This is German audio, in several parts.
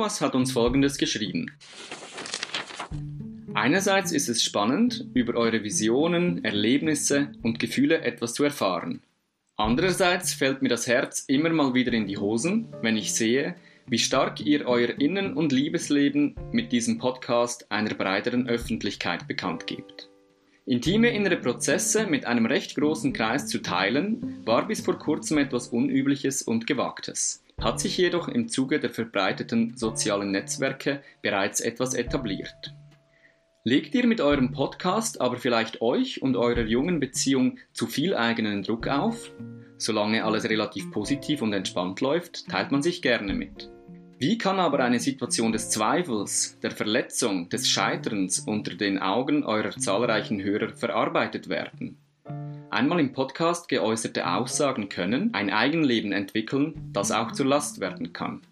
Thomas hat uns Folgendes geschrieben. Einerseits ist es spannend, über eure Visionen, Erlebnisse und Gefühle etwas zu erfahren. Andererseits fällt mir das Herz immer mal wieder in die Hosen, wenn ich sehe, wie stark ihr euer Innen- und Liebesleben mit diesem Podcast einer breiteren Öffentlichkeit bekannt gebt. Intime innere Prozesse mit einem recht großen Kreis zu teilen, war bis vor kurzem etwas Unübliches und Gewagtes, hat sich jedoch im Zuge der verbreiteten sozialen Netzwerke bereits etwas etabliert. Legt ihr mit eurem Podcast aber vielleicht euch und eurer jungen Beziehung zu viel eigenen Druck auf? Solange alles relativ positiv und entspannt läuft, teilt man sich gerne mit. Wie kann aber eine Situation des Zweifels, der Verletzung, des Scheiterns unter den Augen eurer zahlreichen Hörer verarbeitet werden? Einmal im Podcast geäußerte Aussagen können ein Eigenleben entwickeln, das auch zur Last werden kann.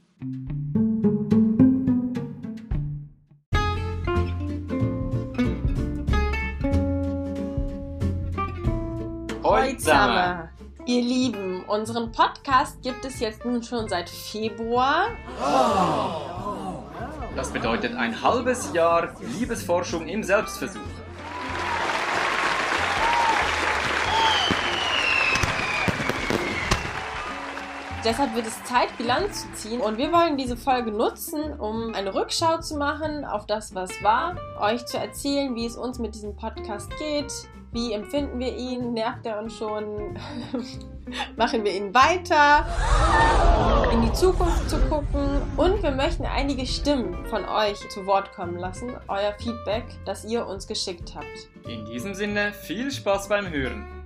Hoi zusammen! Ihr Lieben, unseren Podcast gibt es jetzt nun schon seit Februar. Das bedeutet ein halbes Jahr Liebesforschung im Selbstversuch. Deshalb wird es Zeit, Bilanz zu ziehen. Und wir wollen diese Folge nutzen, um eine Rückschau zu machen auf das, was war, euch zu erzählen, wie es uns mit diesem Podcast geht, wie empfinden wir ihn, nervt er uns schon, machen wir ihn weiter, in die Zukunft zu gucken. Und wir möchten einige Stimmen von euch zu Wort kommen lassen, euer Feedback, das ihr uns geschickt habt. In diesem Sinne, viel Spaß beim Hören.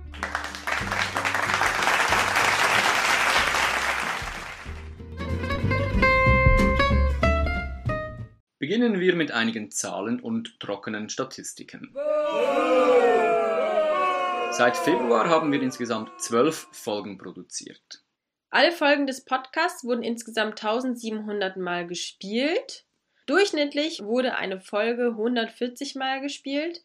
Beginnen wir mit einigen Zahlen und trockenen Statistiken. Seit Februar haben wir insgesamt zwölf Folgen produziert. Alle Folgen des Podcasts wurden insgesamt 1700 Mal gespielt. Durchschnittlich wurde eine Folge 140 Mal gespielt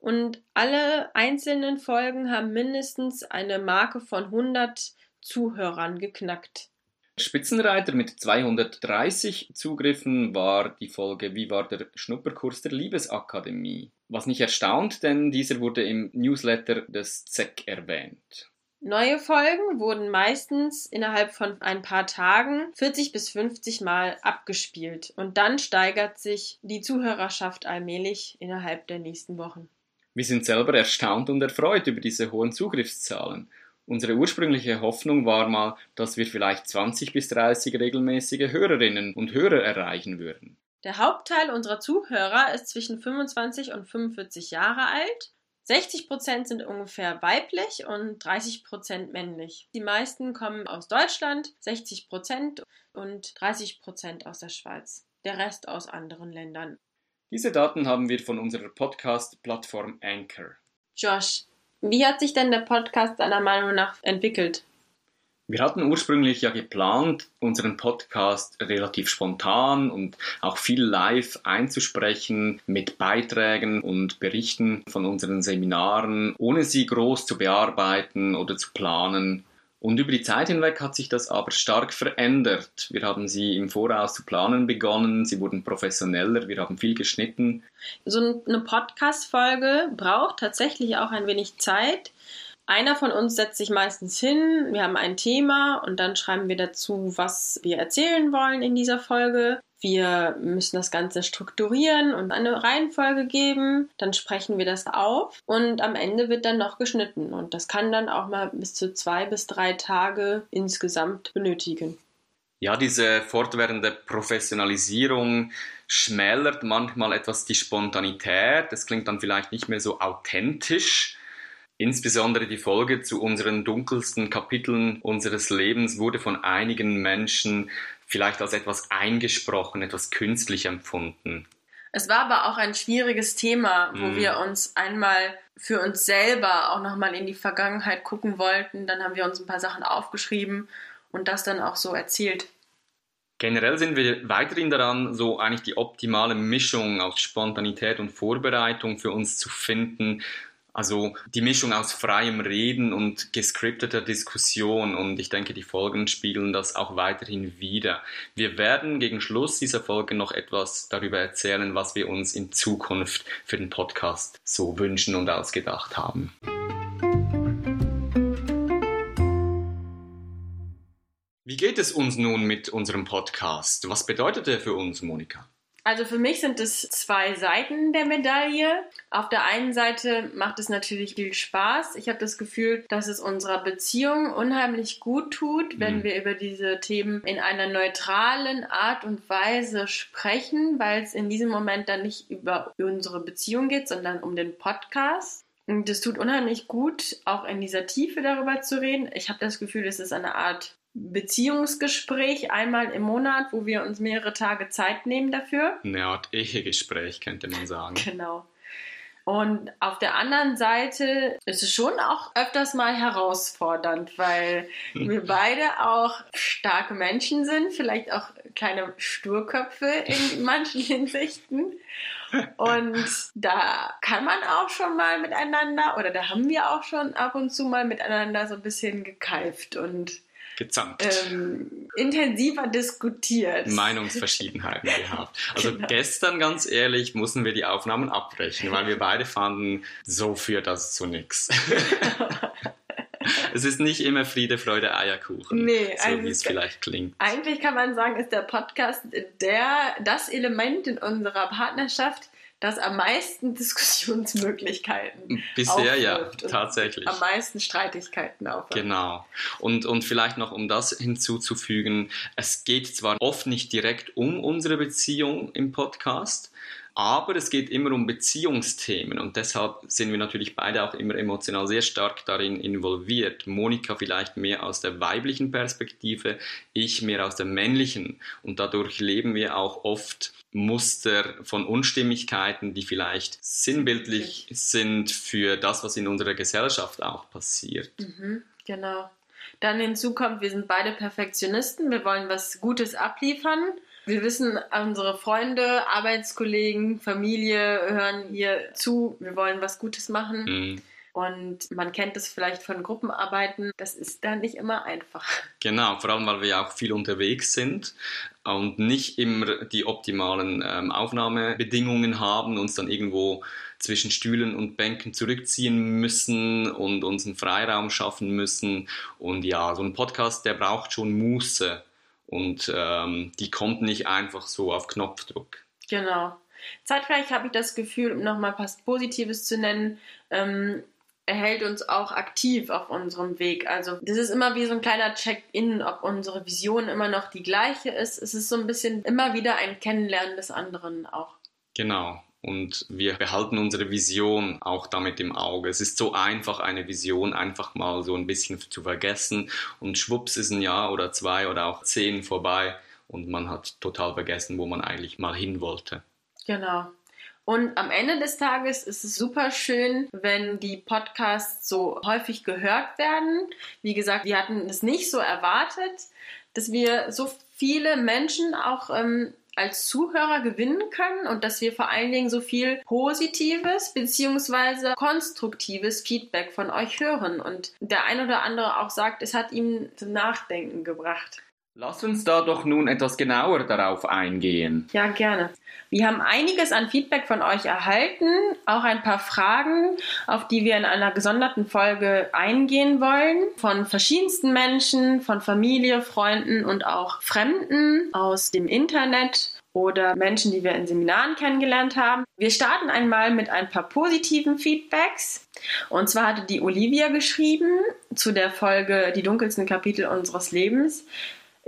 und alle einzelnen Folgen haben mindestens eine Marke von 100 Zuhörern geknackt. Spitzenreiter mit 230 Zugriffen war die Folge Wie war der Schnupperkurs der Liebesakademie? Was nicht erstaunt, denn dieser wurde im Newsletter des ZEC erwähnt. Neue Folgen wurden meistens innerhalb von ein paar Tagen 40 bis 50 Mal abgespielt und dann steigert sich die Zuhörerschaft allmählich innerhalb der nächsten Wochen. Wir sind selber erstaunt und erfreut über diese hohen Zugriffszahlen. Unsere ursprüngliche Hoffnung war mal, dass wir vielleicht 20 bis 30 regelmäßige Hörerinnen und Hörer erreichen würden. Der Hauptteil unserer Zuhörer ist zwischen 25 und 45 Jahre alt. 60 Prozent sind ungefähr weiblich und 30 Prozent männlich. Die meisten kommen aus Deutschland, 60 Prozent und 30 Prozent aus der Schweiz. Der Rest aus anderen Ländern. Diese Daten haben wir von unserer Podcast-Plattform Anchor. Josh, wie hat sich denn der Podcast deiner Meinung nach entwickelt? Wir hatten ursprünglich ja geplant, unseren Podcast relativ spontan und auch viel live einzusprechen mit Beiträgen und Berichten von unseren Seminaren, ohne sie groß zu bearbeiten oder zu planen. Und über die Zeit hinweg hat sich das aber stark verändert. Wir haben sie im Voraus zu planen begonnen, sie wurden professioneller, wir haben viel geschnitten. So eine Podcast-Folge braucht tatsächlich auch ein wenig Zeit. Einer von uns setzt sich meistens hin, wir haben ein Thema und dann schreiben wir dazu, was wir erzählen wollen in dieser Folge. Wir müssen das Ganze strukturieren und eine Reihenfolge geben. Dann sprechen wir das auf und am Ende wird dann noch geschnitten. Und das kann dann auch mal bis zu zwei bis drei Tage insgesamt benötigen. Ja, diese fortwährende Professionalisierung schmälert manchmal etwas die Spontanität. Es klingt dann vielleicht nicht mehr so authentisch. Insbesondere die Folge zu unseren dunkelsten Kapiteln unseres Lebens wurde von einigen Menschen vielleicht als etwas eingesprochen, etwas künstlich empfunden. Es war aber auch ein schwieriges Thema, wo mm. wir uns einmal für uns selber auch nochmal in die Vergangenheit gucken wollten. Dann haben wir uns ein paar Sachen aufgeschrieben und das dann auch so erzählt. Generell sind wir weiterhin daran, so eigentlich die optimale Mischung aus Spontanität und Vorbereitung für uns zu finden, Also die Mischung aus freiem Reden und gescripteter Diskussion und ich denke, die Folgen spiegeln das auch weiterhin wieder. Wir werden gegen Schluss dieser Folge noch etwas darüber erzählen, was wir uns in Zukunft für den Podcast so wünschen und ausgedacht haben. Wie geht es uns nun mit unserem Podcast? Was bedeutet er für uns, Monika? Also für mich sind es zwei Seiten der Medaille. Auf der einen Seite macht es natürlich viel Spaß. Ich habe das Gefühl, dass es unserer Beziehung unheimlich gut tut, wenn mhm. wir über diese Themen in einer neutralen Art und Weise sprechen, weil es in diesem Moment dann nicht über unsere Beziehung geht, sondern um den Podcast. Und das tut unheimlich gut, auch in dieser Tiefe darüber zu reden. Ich habe das Gefühl, es ist eine Art Beziehungsgespräch einmal im Monat, wo wir uns mehrere Tage Zeit nehmen dafür. Eine Art Ehegespräch, könnte man sagen. Genau. Und auf der anderen Seite ist es schon auch öfters mal herausfordernd, weil wir beide auch starke Menschen sind, vielleicht auch kleine Sturköpfe in manchen Hinsichten. Und da kann man auch schon mal miteinander, oder da haben wir auch schon ab und zu mal miteinander so ein bisschen gekeift und gezankt. Ähm, intensiver diskutiert. Meinungsverschiedenheiten gehabt. Also genau. gestern, ganz ehrlich, mussten wir die Aufnahmen abbrechen, weil wir beide fanden, so führt das zu nichts. es ist nicht immer Friede, Freude, Eierkuchen, nee, so wie es vielleicht klingt. Eigentlich kann man sagen, ist der Podcast der, das Element in unserer Partnerschaft, das am meisten Diskussionsmöglichkeiten Bisher ja, tatsächlich. Am meisten Streitigkeiten aufwirft. Genau. Und, und vielleicht noch, um das hinzuzufügen, es geht zwar oft nicht direkt um unsere Beziehung im Podcast, aber es geht immer um Beziehungsthemen und deshalb sind wir natürlich beide auch immer emotional sehr stark darin involviert. Monika vielleicht mehr aus der weiblichen Perspektive, ich mehr aus der männlichen und dadurch leben wir auch oft Muster von Unstimmigkeiten, die vielleicht sinnbildlich sind für das, was in unserer Gesellschaft auch passiert. Mhm, genau. Dann hinzu kommt, wir sind beide Perfektionisten, wir wollen was Gutes abliefern. Wir wissen, unsere Freunde, Arbeitskollegen, Familie hören hier zu, wir wollen was Gutes machen. Mhm. Und man kennt es vielleicht von Gruppenarbeiten, das ist dann nicht immer einfach. Genau, vor allem weil wir ja auch viel unterwegs sind und nicht immer die optimalen ähm, Aufnahmebedingungen haben, uns dann irgendwo zwischen Stühlen und Bänken zurückziehen müssen und uns einen Freiraum schaffen müssen. Und ja, so ein Podcast, der braucht schon Muße und ähm, die kommt nicht einfach so auf Knopfdruck. Genau. Zeitgleich habe ich das Gefühl, um nochmal was Positives zu nennen, ähm, er hält uns auch aktiv auf unserem Weg. Also das ist immer wie so ein kleiner Check-in, ob unsere Vision immer noch die gleiche ist. Es ist so ein bisschen immer wieder ein Kennenlernen des anderen auch. Genau. Und wir behalten unsere Vision auch damit im Auge. Es ist so einfach, eine Vision einfach mal so ein bisschen zu vergessen. Und schwupps ist ein Jahr oder zwei oder auch zehn vorbei und man hat total vergessen, wo man eigentlich mal hin wollte. Genau. Und am Ende des Tages ist es super schön, wenn die Podcasts so häufig gehört werden. Wie gesagt, wir hatten es nicht so erwartet, dass wir so viele Menschen auch ähm, als Zuhörer gewinnen können und dass wir vor allen Dingen so viel positives bzw. konstruktives Feedback von euch hören und der ein oder andere auch sagt, es hat ihm zum Nachdenken gebracht. Lass uns da doch nun etwas genauer darauf eingehen. Ja, gerne. Wir haben einiges an Feedback von euch erhalten, auch ein paar Fragen, auf die wir in einer gesonderten Folge eingehen wollen, von verschiedensten Menschen, von Familie, Freunden und auch Fremden aus dem Internet oder Menschen, die wir in Seminaren kennengelernt haben. Wir starten einmal mit ein paar positiven Feedbacks. Und zwar hatte die Olivia geschrieben zu der Folge Die dunkelsten Kapitel unseres Lebens.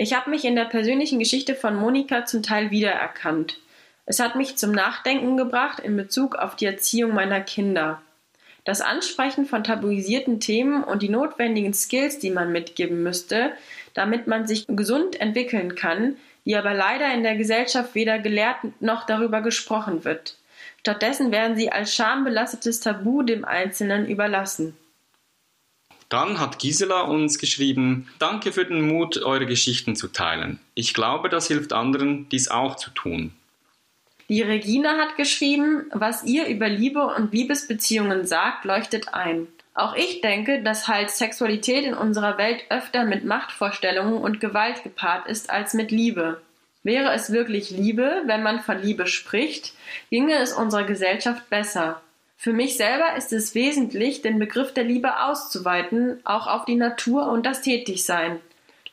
Ich habe mich in der persönlichen Geschichte von Monika zum Teil wiedererkannt. Es hat mich zum Nachdenken gebracht in Bezug auf die Erziehung meiner Kinder. Das Ansprechen von tabuisierten Themen und die notwendigen Skills, die man mitgeben müsste, damit man sich gesund entwickeln kann, die aber leider in der Gesellschaft weder gelehrt noch darüber gesprochen wird. Stattdessen werden sie als schambelastetes Tabu dem Einzelnen überlassen. Dann hat Gisela uns geschrieben, danke für den Mut, eure Geschichten zu teilen. Ich glaube, das hilft anderen, dies auch zu tun. Die Regina hat geschrieben, was ihr über Liebe und Liebesbeziehungen sagt, leuchtet ein. Auch ich denke, dass halt Sexualität in unserer Welt öfter mit Machtvorstellungen und Gewalt gepaart ist als mit Liebe. Wäre es wirklich Liebe, wenn man von Liebe spricht, ginge es unserer Gesellschaft besser. Für mich selber ist es wesentlich, den Begriff der Liebe auszuweiten, auch auf die Natur und das Tätigsein.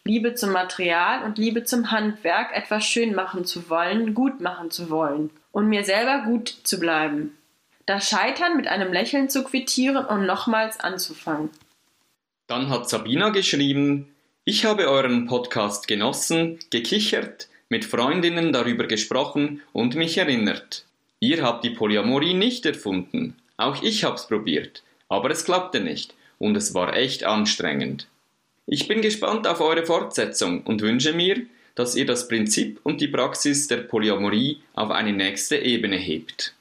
Liebe zum Material und Liebe zum Handwerk, etwas schön machen zu wollen, gut machen zu wollen und mir selber gut zu bleiben. Das Scheitern mit einem Lächeln zu quittieren und nochmals anzufangen. Dann hat Sabina geschrieben, ich habe euren Podcast genossen, gekichert, mit Freundinnen darüber gesprochen und mich erinnert. Ihr habt die Polyamorie nicht erfunden. Auch ich hab's probiert. Aber es klappte nicht. Und es war echt anstrengend. Ich bin gespannt auf eure Fortsetzung und wünsche mir, dass ihr das Prinzip und die Praxis der Polyamorie auf eine nächste Ebene hebt.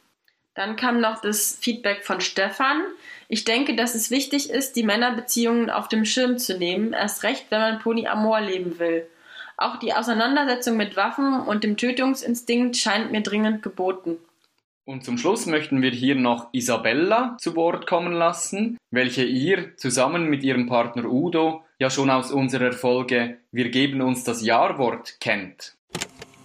Dann kam noch das Feedback von Stefan. Ich denke, dass es wichtig ist, die Männerbeziehungen auf dem Schirm zu nehmen, erst recht, wenn man Polyamor leben will. Auch die Auseinandersetzung mit Waffen und dem Tötungsinstinkt scheint mir dringend geboten. Und zum Schluss möchten wir hier noch Isabella zu Wort kommen lassen, welche ihr zusammen mit ihrem Partner Udo ja schon aus unserer Folge Wir geben uns das Jahrwort kennt.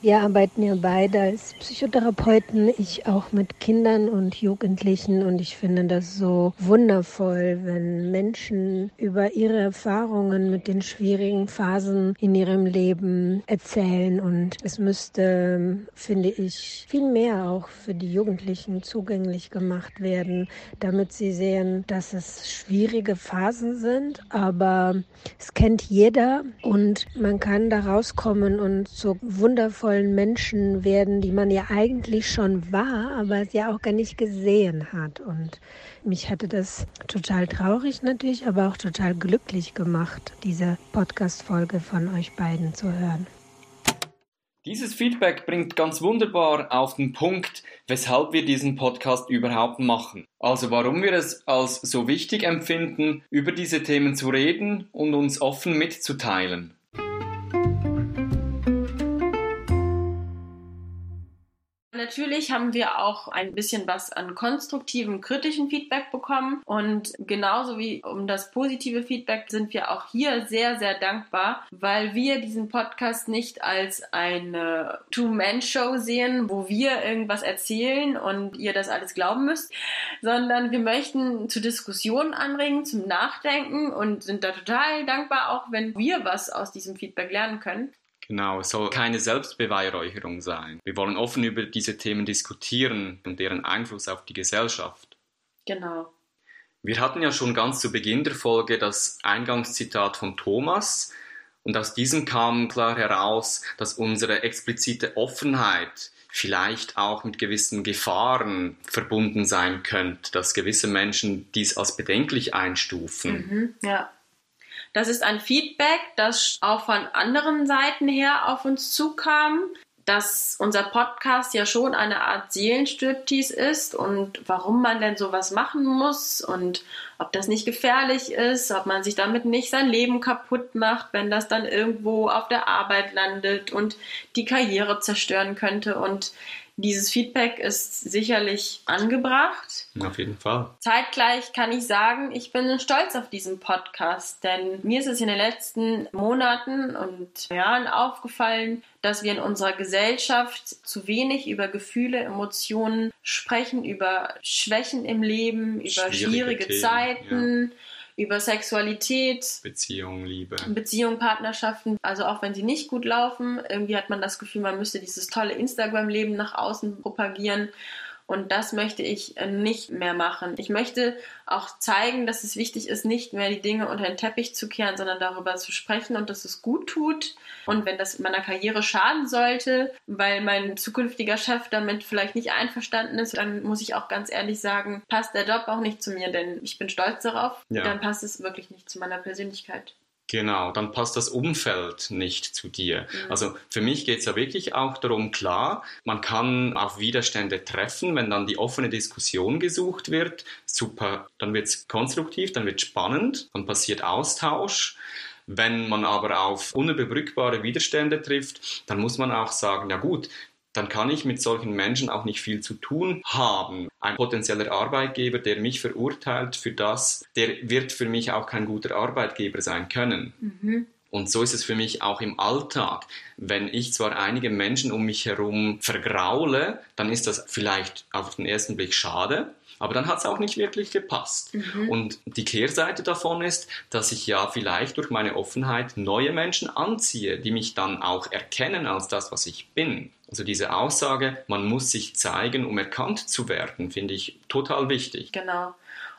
Wir arbeiten ja beide als Psychotherapeuten, ich auch mit Kindern und Jugendlichen. Und ich finde das so wundervoll, wenn Menschen über ihre Erfahrungen mit den schwierigen Phasen in ihrem Leben erzählen. Und es müsste, finde ich, viel mehr auch für die Jugendlichen zugänglich gemacht werden, damit sie sehen, dass es schwierige Phasen sind, aber es kennt jeder und man kann da rauskommen und so wundervoll wundervollen Menschen werden, die man ja eigentlich schon war, aber es ja auch gar nicht gesehen hat. Und mich hatte das total traurig natürlich, aber auch total glücklich gemacht, diese Podcast-Folge von euch beiden zu hören. Dieses Feedback bringt ganz wunderbar auf den Punkt, weshalb wir diesen Podcast überhaupt machen. Also warum wir es als so wichtig empfinden, über diese Themen zu reden und uns offen mitzuteilen. Natürlich haben wir auch ein bisschen was an konstruktivem, kritischen Feedback bekommen. Und genauso wie um das positive Feedback sind wir auch hier sehr, sehr dankbar, weil wir diesen Podcast nicht als eine Two-Man-Show sehen, wo wir irgendwas erzählen und ihr das alles glauben müsst, sondern wir möchten zu Diskussionen anregen, zum Nachdenken und sind da total dankbar, auch wenn wir was aus diesem Feedback lernen können. Genau, es soll keine Selbstbeweihräucherung sein. Wir wollen offen über diese Themen diskutieren und deren Einfluss auf die Gesellschaft. Genau. Wir hatten ja schon ganz zu Beginn der Folge das Eingangszitat von Thomas und aus diesem kam klar heraus, dass unsere explizite Offenheit vielleicht auch mit gewissen Gefahren verbunden sein könnte, dass gewisse Menschen dies als bedenklich einstufen. Mhm, ja. Das ist ein Feedback, das auch von anderen Seiten her auf uns zukam, dass unser Podcast ja schon eine Art Seelenstriptease ist und warum man denn sowas machen muss und ob das nicht gefährlich ist, ob man sich damit nicht sein Leben kaputt macht, wenn das dann irgendwo auf der Arbeit landet und die Karriere zerstören könnte. Und dieses Feedback ist sicherlich angebracht. Auf jeden Fall. Zeitgleich kann ich sagen, ich bin stolz auf diesen Podcast, denn mir ist es in den letzten Monaten und Jahren aufgefallen, dass wir in unserer Gesellschaft zu wenig über Gefühle, Emotionen sprechen, über Schwächen im Leben, über schwierige, schwierige Themen, Zeiten. Ja über Sexualität, Beziehung, Liebe, Beziehung, Partnerschaften. Also auch wenn sie nicht gut laufen, irgendwie hat man das Gefühl, man müsste dieses tolle Instagram-Leben nach außen propagieren. Und das möchte ich äh, nicht mehr machen. Ich möchte auch zeigen, dass es wichtig ist, nicht mehr die Dinge unter den Teppich zu kehren, sondern darüber zu sprechen und dass es gut tut. Und wenn das meiner Karriere schaden sollte, weil mein zukünftiger Chef damit vielleicht nicht einverstanden ist, dann muss ich auch ganz ehrlich sagen, passt der Job auch nicht zu mir, denn ich bin stolz darauf. Ja. Dann passt es wirklich nicht zu meiner Persönlichkeit. Genau, dann passt das Umfeld nicht zu dir. Mhm. Also für mich geht es ja wirklich auch darum, klar, man kann auf Widerstände treffen, wenn dann die offene Diskussion gesucht wird. Super, dann wird es konstruktiv, dann wird es spannend, dann passiert Austausch. Wenn man aber auf unüberbrückbare Widerstände trifft, dann muss man auch sagen, ja gut, dann kann ich mit solchen Menschen auch nicht viel zu tun haben. Ein potenzieller Arbeitgeber, der mich verurteilt für das, der wird für mich auch kein guter Arbeitgeber sein können. Mhm. Und so ist es für mich auch im Alltag. Wenn ich zwar einige Menschen um mich herum vergraule, dann ist das vielleicht auf den ersten Blick schade, aber dann hat es auch nicht wirklich gepasst. Mhm. Und die Kehrseite davon ist, dass ich ja vielleicht durch meine Offenheit neue Menschen anziehe, die mich dann auch erkennen als das, was ich bin. Also diese Aussage, man muss sich zeigen, um erkannt zu werden, finde ich total wichtig. Genau.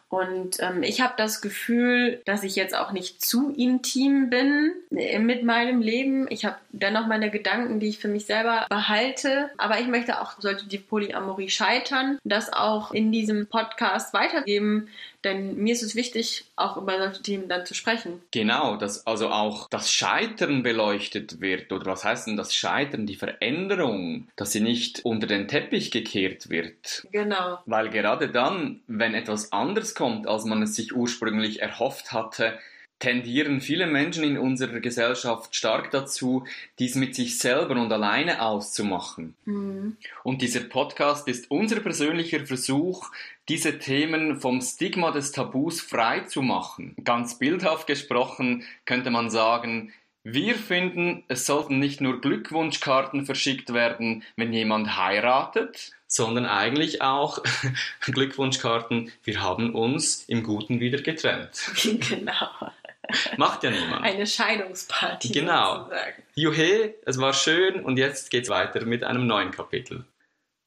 Und ähm, ich habe das Gefühl, dass ich jetzt auch nicht zu intim bin äh, mit meinem Leben. Ich habe dennoch meine Gedanken, die ich für mich selber behalte. Aber ich möchte auch, sollte die Polyamorie scheitern, das auch in diesem Podcast weitergeben, denn mir ist es wichtig, auch über solche Themen dann zu sprechen. Genau, dass also auch das Scheitern beleuchtet wird. Oder was heißt denn das Scheitern, die Veränderung, dass sie nicht unter den Teppich gekehrt wird. Genau. Weil gerade dann, wenn etwas anders kommt, als man es sich ursprünglich erhofft hatte, tendieren viele Menschen in unserer Gesellschaft stark dazu, dies mit sich selber und alleine auszumachen. Mhm. Und dieser Podcast ist unser persönlicher Versuch, diese Themen vom Stigma des Tabus frei zu machen. Ganz bildhaft gesprochen könnte man sagen, wir finden, es sollten nicht nur Glückwunschkarten verschickt werden, wenn jemand heiratet, sondern eigentlich auch Glückwunschkarten, wir haben uns im Guten wieder getrennt. Genau. Macht ja niemand. Eine Scheidungsparty. Genau. Sozusagen. Juhe, es war schön und jetzt geht's weiter mit einem neuen Kapitel.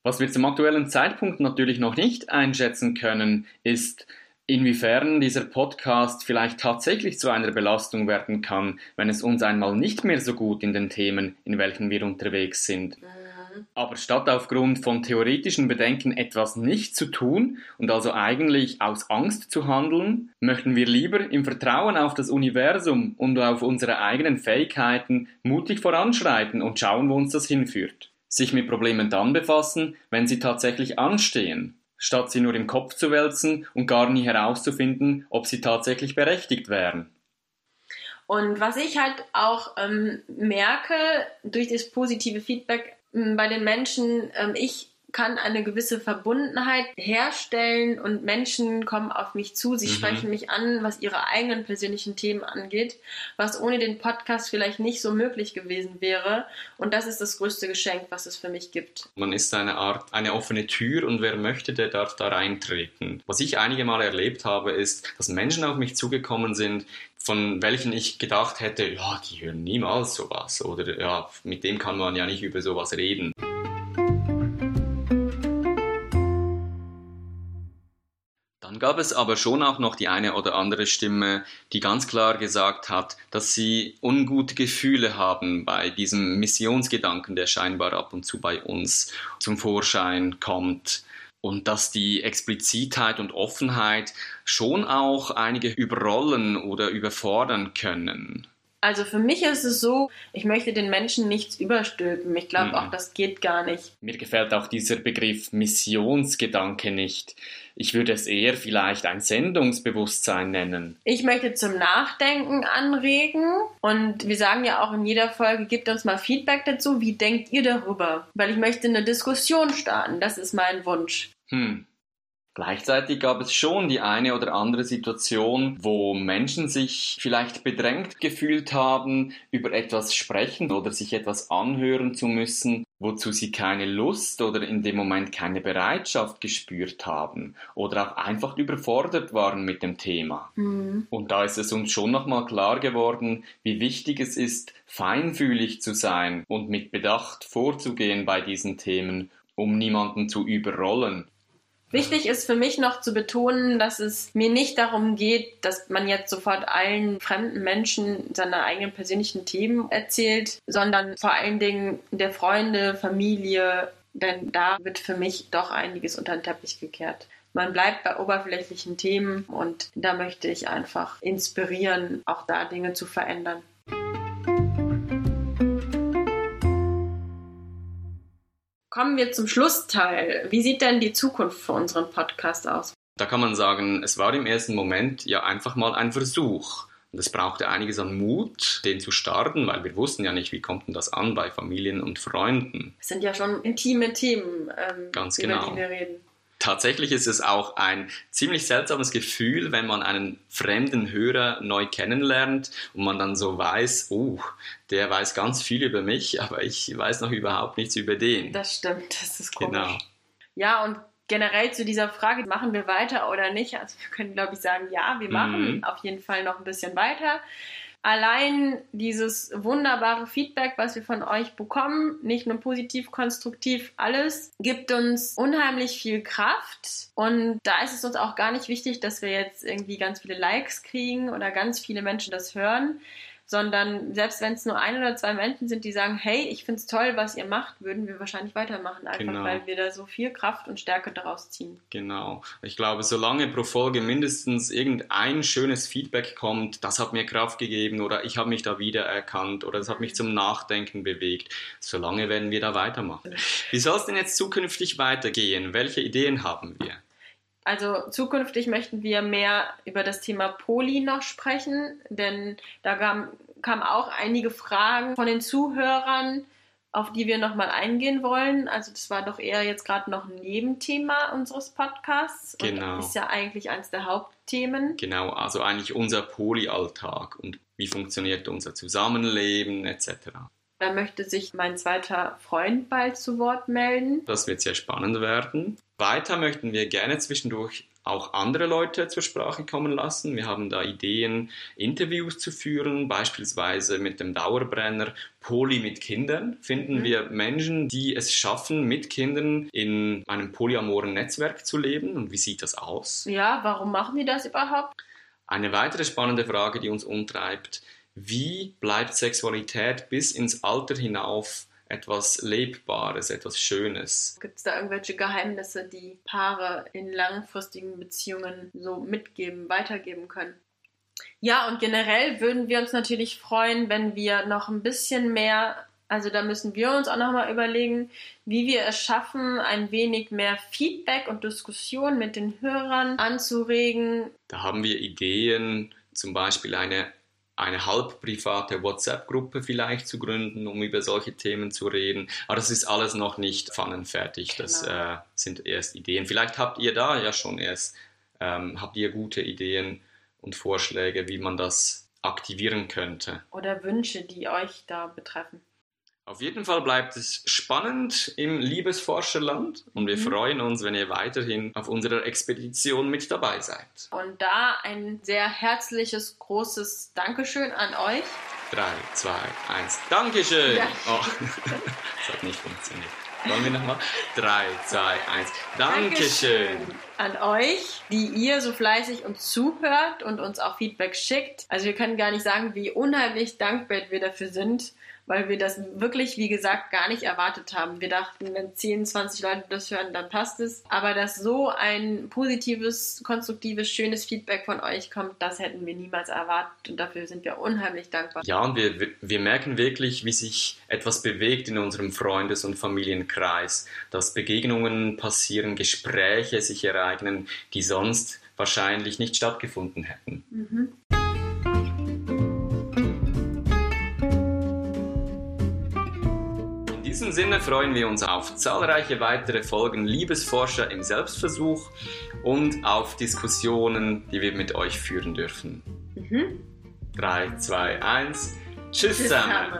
Was wir zum aktuellen Zeitpunkt natürlich noch nicht einschätzen können, ist, inwiefern dieser Podcast vielleicht tatsächlich zu einer Belastung werden kann, wenn es uns einmal nicht mehr so gut in den Themen, in welchen wir unterwegs sind. Mhm. Aber statt aufgrund von theoretischen Bedenken etwas nicht zu tun und also eigentlich aus Angst zu handeln, möchten wir lieber im Vertrauen auf das Universum und auf unsere eigenen Fähigkeiten mutig voranschreiten und schauen, wo uns das hinführt. Sich mit Problemen dann befassen, wenn sie tatsächlich anstehen, statt sie nur im Kopf zu wälzen und gar nie herauszufinden, ob sie tatsächlich berechtigt wären. Und was ich halt auch ähm, merke durch das positive Feedback bei den Menschen, ähm, ich kann eine gewisse Verbundenheit herstellen und Menschen kommen auf mich zu, sie mhm. sprechen mich an, was ihre eigenen persönlichen Themen angeht, was ohne den Podcast vielleicht nicht so möglich gewesen wäre. Und das ist das größte Geschenk, was es für mich gibt. Man ist eine Art, eine offene Tür und wer möchte, der darf da reintreten. Was ich einige Male erlebt habe, ist, dass Menschen auf mich zugekommen sind, von welchen ich gedacht hätte, ja, die hören niemals sowas oder ja, mit dem kann man ja nicht über sowas reden. Dann gab es aber schon auch noch die eine oder andere Stimme, die ganz klar gesagt hat, dass sie ungute Gefühle haben bei diesem Missionsgedanken, der scheinbar ab und zu bei uns zum Vorschein kommt und dass die Explizitheit und Offenheit schon auch einige überrollen oder überfordern können. Also für mich ist es so, ich möchte den Menschen nichts überstülpen. Ich glaube mhm. auch, das geht gar nicht. Mir gefällt auch dieser Begriff Missionsgedanke nicht. Ich würde es eher vielleicht ein Sendungsbewusstsein nennen. Ich möchte zum Nachdenken anregen und wir sagen ja auch in jeder Folge, gebt uns mal Feedback dazu. Wie denkt ihr darüber? Weil ich möchte eine Diskussion starten. Das ist mein Wunsch. Hm. Gleichzeitig gab es schon die eine oder andere Situation, wo Menschen sich vielleicht bedrängt gefühlt haben, über etwas sprechen oder sich etwas anhören zu müssen, wozu sie keine Lust oder in dem Moment keine Bereitschaft gespürt haben oder auch einfach überfordert waren mit dem Thema. Mhm. Und da ist es uns schon nochmal klar geworden, wie wichtig es ist, feinfühlig zu sein und mit Bedacht vorzugehen bei diesen Themen, um niemanden zu überrollen. Wichtig ist für mich noch zu betonen, dass es mir nicht darum geht, dass man jetzt sofort allen fremden Menschen seine eigenen persönlichen Themen erzählt, sondern vor allen Dingen der Freunde, Familie, denn da wird für mich doch einiges unter den Teppich gekehrt. Man bleibt bei oberflächlichen Themen und da möchte ich einfach inspirieren, auch da Dinge zu verändern. Kommen wir zum Schlussteil. Wie sieht denn die Zukunft für unseren Podcast aus? Da kann man sagen, es war im ersten Moment ja einfach mal ein Versuch. Und es brauchte einiges an Mut, den zu starten, weil wir wussten ja nicht, wie kommt denn das an bei Familien und Freunden. Es sind ja schon intime Themen, ähm, Ganz über genau. die wir reden. Tatsächlich ist es auch ein ziemlich seltsames Gefühl, wenn man einen fremden Hörer neu kennenlernt und man dann so weiß, oh, der weiß ganz viel über mich, aber ich weiß noch überhaupt nichts über den. Das stimmt, das ist komisch. Genau. Ja, und generell zu dieser Frage, machen wir weiter oder nicht? Also wir können, glaube ich, sagen, ja, wir machen Mhm. auf jeden Fall noch ein bisschen weiter. Allein dieses wunderbare Feedback, was wir von euch bekommen, nicht nur positiv, konstruktiv, alles, gibt uns unheimlich viel Kraft. Und da ist es uns auch gar nicht wichtig, dass wir jetzt irgendwie ganz viele Likes kriegen oder ganz viele Menschen das hören, sondern selbst wenn es nur ein oder zwei Menschen sind, die sagen, hey, ich finde es toll, was ihr macht, würden wir wahrscheinlich weitermachen, einfach Genau. weil wir da so viel Kraft und Stärke daraus ziehen. Genau. Ich glaube, solange pro Folge mindestens irgendein schönes Feedback kommt, das hat mir Kraft gegeben oder ich habe mich da wiedererkannt oder es hat mich zum Nachdenken bewegt, solange werden wir da weitermachen. Wie soll es denn jetzt zukünftig weitergehen? Welche Ideen haben wir? Also zukünftig möchten wir mehr über das Thema Poli noch sprechen, denn da kamen kam auch einige Fragen von den Zuhörern, auf die wir nochmal eingehen wollen. Also das war doch eher jetzt gerade noch ein Nebenthema unseres Podcasts Genau. und ist ja eigentlich eines der Hauptthemen. Genau, also eigentlich unser Polyalltag und wie funktioniert unser Zusammenleben etc. Da möchte sich mein zweiter Freund bald zu Wort melden. Das wird sehr spannend werden. Weiter möchten wir gerne zwischendurch auch andere Leute zur Sprache kommen lassen. Wir haben da Ideen, Interviews zu führen, beispielsweise mit dem Dauerbrenner Poly mit Kindern. Finden Mhm. wir Menschen, die es schaffen, mit Kindern in einem polyamoren Netzwerk zu leben. Und wie sieht das aus? Ja, warum machen die das überhaupt? Eine weitere spannende Frage, die uns umtreibt, wie bleibt Sexualität bis ins Alter hinauf etwas Lebbares, etwas Schönes? Gibt es da irgendwelche Geheimnisse, die Paare in langfristigen Beziehungen so mitgeben, weitergeben können? Ja, und generell würden wir uns natürlich freuen, wenn wir noch ein bisschen mehr, also da müssen wir uns auch nochmal überlegen, wie wir es schaffen, ein wenig mehr Feedback und Diskussion mit den Hörern anzuregen. Da haben wir Ideen, zum Beispiel eine, eine halbprivate WhatsApp-Gruppe vielleicht zu gründen, um über solche Themen zu reden. Aber das ist alles noch nicht pfannenfertig. Das Genau. äh, sind erst Ideen. Vielleicht habt ihr da ja schon erst, ähm, habt ihr gute Ideen und Vorschläge, wie man das aktivieren könnte. Oder Wünsche, die euch da betreffen. Auf jeden Fall bleibt es spannend im Liebesforscherland und wir Mhm. freuen uns, wenn ihr weiterhin auf unserer Expedition mit dabei seid. Und da ein sehr herzliches, großes Dankeschön an euch. 3, 2, 1. Dankeschön! Ja. Oh, das hat nicht funktioniert. Wollen wir nochmal? 3, 2, 1. Dankeschön! an euch, die ihr so fleißig uns zuhört und uns auch Feedback schickt. Also wir können gar nicht sagen, wie unheimlich dankbar wir dafür sind, weil wir das wirklich, wie gesagt, gar nicht erwartet haben. Wir dachten, wenn 10, 20 Leute das hören, dann passt es. Aber dass so ein positives, konstruktives, schönes Feedback von euch kommt, das hätten wir niemals erwartet und dafür sind wir unheimlich dankbar. Ja, und wir, wir merken wirklich, wie sich etwas bewegt in unserem Freundes- und Familienkreis, dass Begegnungen passieren, Gespräche sich ereignen, die sonst wahrscheinlich nicht stattgefunden hätten. Mhm. Diesem Sinne freuen wir uns auf zahlreiche weitere Folgen Liebesforscher im Selbstversuch und auf Diskussionen, die wir mit euch führen dürfen. Mhm. 3, 2, 1. Tschüss Tschüss, zusammen.